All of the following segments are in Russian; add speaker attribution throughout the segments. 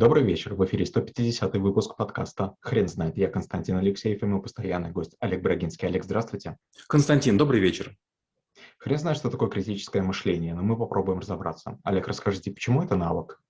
Speaker 1: Добрый вечер. В эфире 150 выпуск подкаста «Хрен знает». Я Константин Алексеев и мой постоянный гость Олег Брагинский. Олег, здравствуйте.
Speaker 2: Константин, добрый вечер.
Speaker 1: Хрен знает, что такое критическое мышление, но мы попробуем разобраться. Олег, расскажите, почему это навык?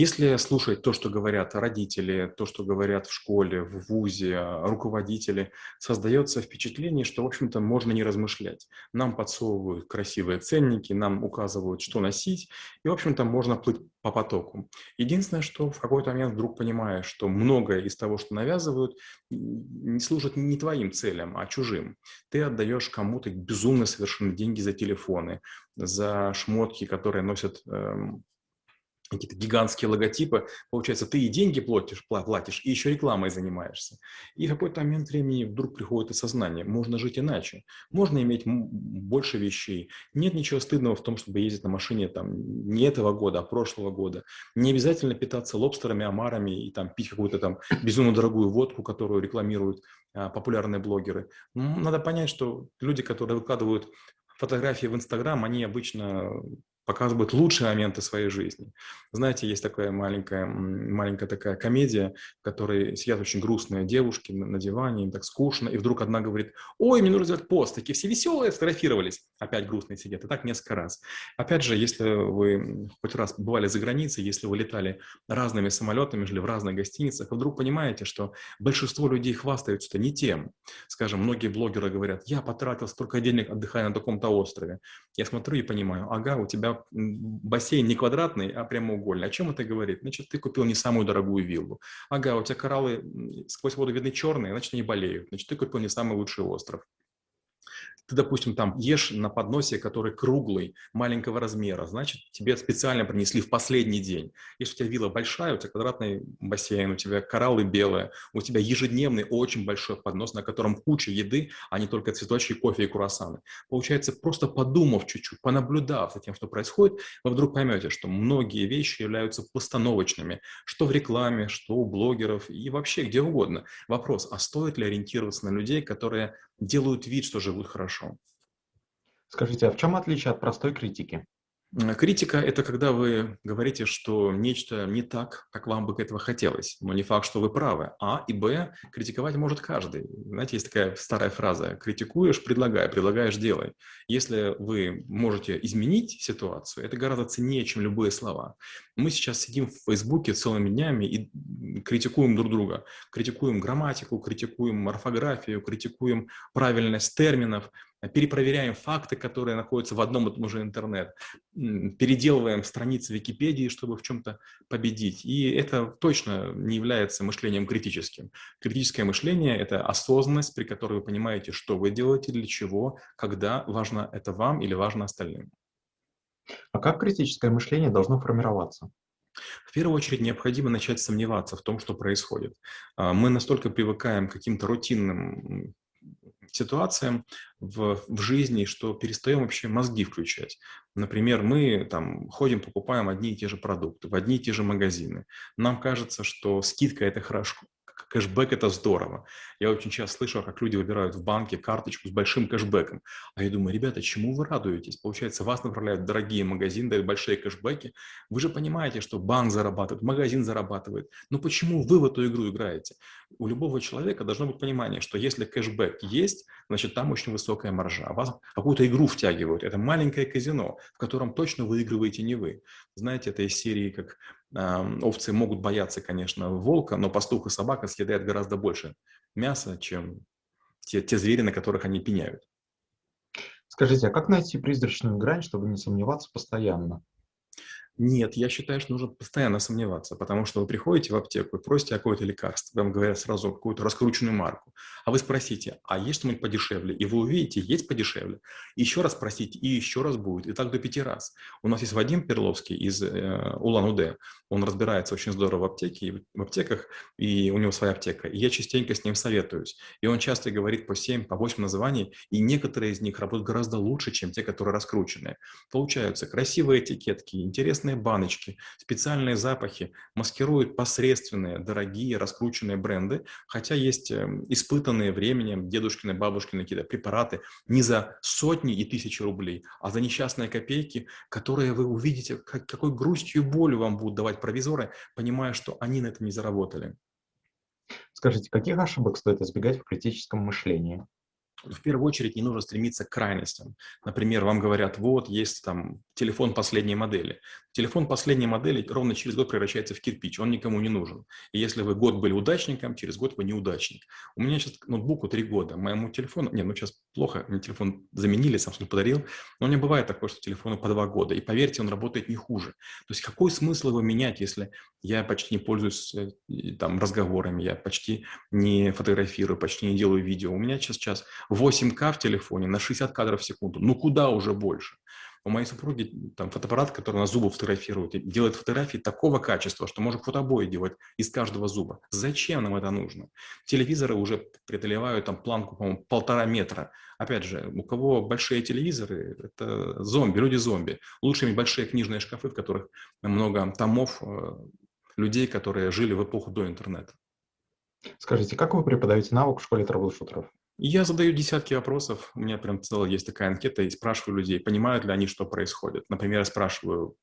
Speaker 2: Если слушать то, что говорят родители, то, что говорят в школе, в ВУЗе, руководители, создается впечатление, что, в общем-то, можно не размышлять. Нам подсовывают красивые ценники, нам указывают, что носить, и, в общем-то, можно плыть по потоку. Единственное, что в какой-то момент вдруг понимаешь, что многое из того, что навязывают, не служит не твоим целям, а чужим. Ты отдаешь кому-то безумно совершенно деньги за телефоны, за шмотки, которые носят эм, какие-то гигантские логотипы, получается, ты и деньги платишь, платишь, и еще рекламой занимаешься. И в какой-то момент времени вдруг приходит осознание, можно жить иначе, можно иметь больше вещей. Нет ничего стыдного в том, чтобы ездить на машине там, не этого года, а прошлого года. Не обязательно питаться лобстерами, омарами и там, пить какую-то там безумно дорогую водку, которую рекламируют а, популярные блогеры. Надо понять, что люди, которые выкладывают фотографии в Инстаграм, они обычно показывают лучшие моменты своей жизни. Знаете, есть такая маленькая, маленькая такая комедия, в которой сидят очень грустные девушки на, диване, им так скучно, и вдруг одна говорит, ой, мне нужно сделать пост, такие все веселые, сфотографировались. Опять грустные сидят, и так несколько раз. Опять же, если вы хоть раз бывали за границей, если вы летали разными самолетами, жили в разных гостиницах, вдруг понимаете, что большинство людей хвастаются не тем. Скажем, многие блогеры говорят, я потратил столько денег, отдыхая на таком-то острове. Я смотрю и понимаю, ага, у тебя бассейн не квадратный, а прямоугольный. О чем это говорит? Значит, ты купил не самую дорогую виллу. Ага, у тебя кораллы сквозь воду видны черные, значит, они болеют. Значит, ты купил не самый лучший остров. Ты, допустим, там ешь на подносе, который круглый, маленького размера, значит, тебе специально принесли в последний день. Если у тебя вилла большая, у тебя квадратный бассейн, у тебя кораллы белые, у тебя ежедневный очень большой поднос, на котором куча еды, а не только цветочки, кофе и круассаны. Получается, просто подумав чуть-чуть, понаблюдав за тем, что происходит, вы вдруг поймете, что многие вещи являются постановочными, что в рекламе, что у блогеров и вообще где угодно. Вопрос, а стоит ли ориентироваться на людей, которые делают вид, что живут хорошо.
Speaker 1: Скажите, а в чем отличие от простой критики?
Speaker 2: Критика – это когда вы говорите, что нечто не так, как вам бы этого хотелось, но не факт, что вы правы. А и Б критиковать может каждый. Знаете, есть такая старая фраза «критикуешь – предлагай, предлагаешь – делай». Если вы можете изменить ситуацию, это гораздо ценнее, чем любые слова. Мы сейчас сидим в Фейсбуке целыми днями и критикуем друг друга. Критикуем грамматику, критикуем орфографию, критикуем правильность терминов – перепроверяем факты, которые находятся в одном и том же интернет, переделываем страницы Википедии, чтобы в чем-то победить. И это точно не является мышлением критическим. Критическое мышление – это осознанность, при которой вы понимаете, что вы делаете, для чего, когда важно это вам или важно остальным.
Speaker 1: А как критическое мышление должно формироваться?
Speaker 2: В первую очередь необходимо начать сомневаться в том, что происходит. А, мы настолько привыкаем к каким-то рутинным ситуациям в, в жизни, что перестаем вообще мозги включать. Например, мы там ходим, покупаем одни и те же продукты в одни и те же магазины. Нам кажется, что скидка – это хорошо, кэшбэк – это здорово. Я очень часто слышу, как люди выбирают в банке карточку с большим кэшбэком. А я думаю, ребята, чему вы радуетесь? Получается, вас направляют дорогие магазины, дают большие кэшбэки. Вы же понимаете, что банк зарабатывает, магазин зарабатывает. Но почему вы в эту игру играете? У любого человека должно быть понимание, что если кэшбэк есть, значит, там очень высокая маржа. А вас какую-то игру втягивают. Это маленькое казино, в котором точно выигрываете не вы. Знаете, это из серии, как Овцы могут бояться, конечно, волка, но пастух и собака съедают гораздо больше мяса, чем те, те звери, на которых они пеняют.
Speaker 1: Скажите, а как найти призрачную грань, чтобы не сомневаться постоянно?
Speaker 2: Нет, я считаю, что нужно постоянно сомневаться, потому что вы приходите в аптеку и просите какое-то лекарство, вам говорят сразу какую-то раскрученную марку, а вы спросите, а есть что-нибудь подешевле? И вы увидите, есть подешевле. Еще раз спросите, и еще раз будет, и так до пяти раз. У нас есть Вадим Перловский из э, Улан-Удэ, он разбирается очень здорово в аптеке, в аптеках, и у него своя аптека. И я частенько с ним советуюсь. И он часто говорит по 7, по 8 названий, и некоторые из них работают гораздо лучше, чем те, которые раскрученные. Получаются красивые этикетки, интересные интересные баночки, специальные запахи маскируют посредственные, дорогие, раскрученные бренды, хотя есть эм, испытанные временем дедушкины, бабушкины какие-то препараты не за сотни и тысячи рублей, а за несчастные копейки, которые вы увидите, как, какой грустью и болью вам будут давать провизоры, понимая, что они на этом не заработали.
Speaker 1: Скажите, каких ошибок стоит избегать в критическом мышлении?
Speaker 2: В первую очередь не нужно стремиться к крайностям. Например, вам говорят, вот есть там телефон последней модели. Телефон последней модели ровно через год превращается в кирпич, он никому не нужен. И если вы год были удачником, через год вы неудачник. У меня сейчас ноутбуку три года, моему телефону, нет, ну сейчас плохо, мне телефон заменили, Samsung подарил, но у меня бывает такое, что телефону по два года, и поверьте, он работает не хуже. То есть какой смысл его менять, если я почти не пользуюсь э, там разговорами, я почти не фотографирую, почти не делаю видео. У меня сейчас 8К в телефоне на 60 кадров в секунду. Ну куда уже больше? У моей супруги там фотоаппарат, который на зубы фотографирует, делает фотографии такого качества, что может фотобои делать из каждого зуба. Зачем нам это нужно? Телевизоры уже преодолевают там планку, по-моему, полтора метра. Опять же, у кого большие телевизоры, это зомби, люди-зомби. Лучше иметь большие книжные шкафы, в которых много томов э, людей, которые жили в эпоху до интернета.
Speaker 1: Скажите, как вы преподаете навык в школе трэблшутеров?
Speaker 2: Я задаю десятки вопросов. У меня прям целая есть такая анкета, и спрашиваю людей, понимают ли они, что происходит. Например, я спрашиваю,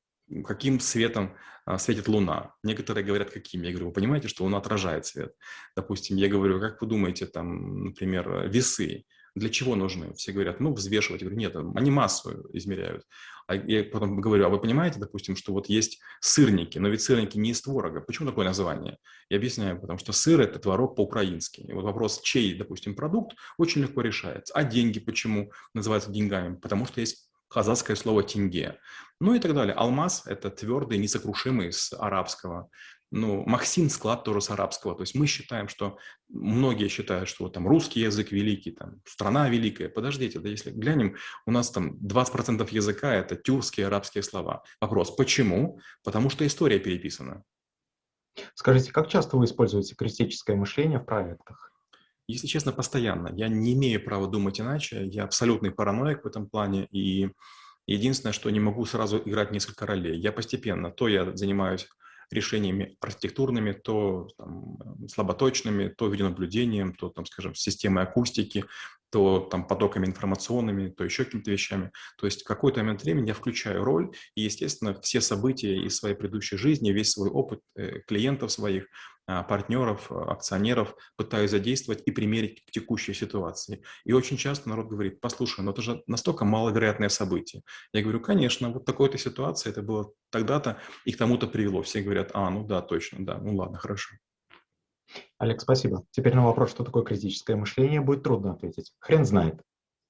Speaker 2: каким светом а, светит Луна. Некоторые говорят, каким. Я говорю, вы понимаете, что Луна отражает свет? Допустим, я говорю, как вы думаете, там, например, весы для чего нужны? Все говорят, ну, взвешивать. Я говорю, нет, они массу измеряют. А я потом говорю, а вы понимаете, допустим, что вот есть сырники, но ведь сырники не из творога. Почему такое название? Я объясняю, потому что сыр – это творог по-украински. И вот вопрос, чей, допустим, продукт, очень легко решается. А деньги почему называются деньгами? Потому что есть казахское слово «тенге». Ну и так далее. Алмаз – это твердый, несокрушимый с арабского ну, Максим склад тоже с арабского. То есть мы считаем, что многие считают, что вот там русский язык великий, там страна великая. Подождите, да если глянем, у нас там 20% языка – это тюркские арабские слова. Вопрос, почему? Потому что история переписана.
Speaker 1: Скажите, как часто вы используете критическое мышление в проектах?
Speaker 2: Если честно, постоянно. Я не имею права думать иначе. Я абсолютный параноик в этом плане. И единственное, что не могу сразу играть несколько ролей. Я постепенно, то я занимаюсь решениями архитектурными, то там, слаботочными, то видеонаблюдением, то, там, скажем, системой акустики, то там потоками информационными, то еще какими-то вещами. То есть в какой-то момент времени я включаю роль, и, естественно, все события из своей предыдущей жизни, весь свой опыт э, клиентов своих, партнеров, акционеров пытаюсь задействовать и примерить к текущей ситуации. И очень часто народ говорит, послушай, ну это же настолько маловероятное событие. Я говорю, конечно, вот такой-то ситуация, это было тогда-то, и к тому-то привело. Все говорят, а, ну да, точно, да, ну ладно, хорошо.
Speaker 1: Олег, спасибо. Теперь на вопрос, что такое критическое мышление, будет трудно ответить. Хрен знает.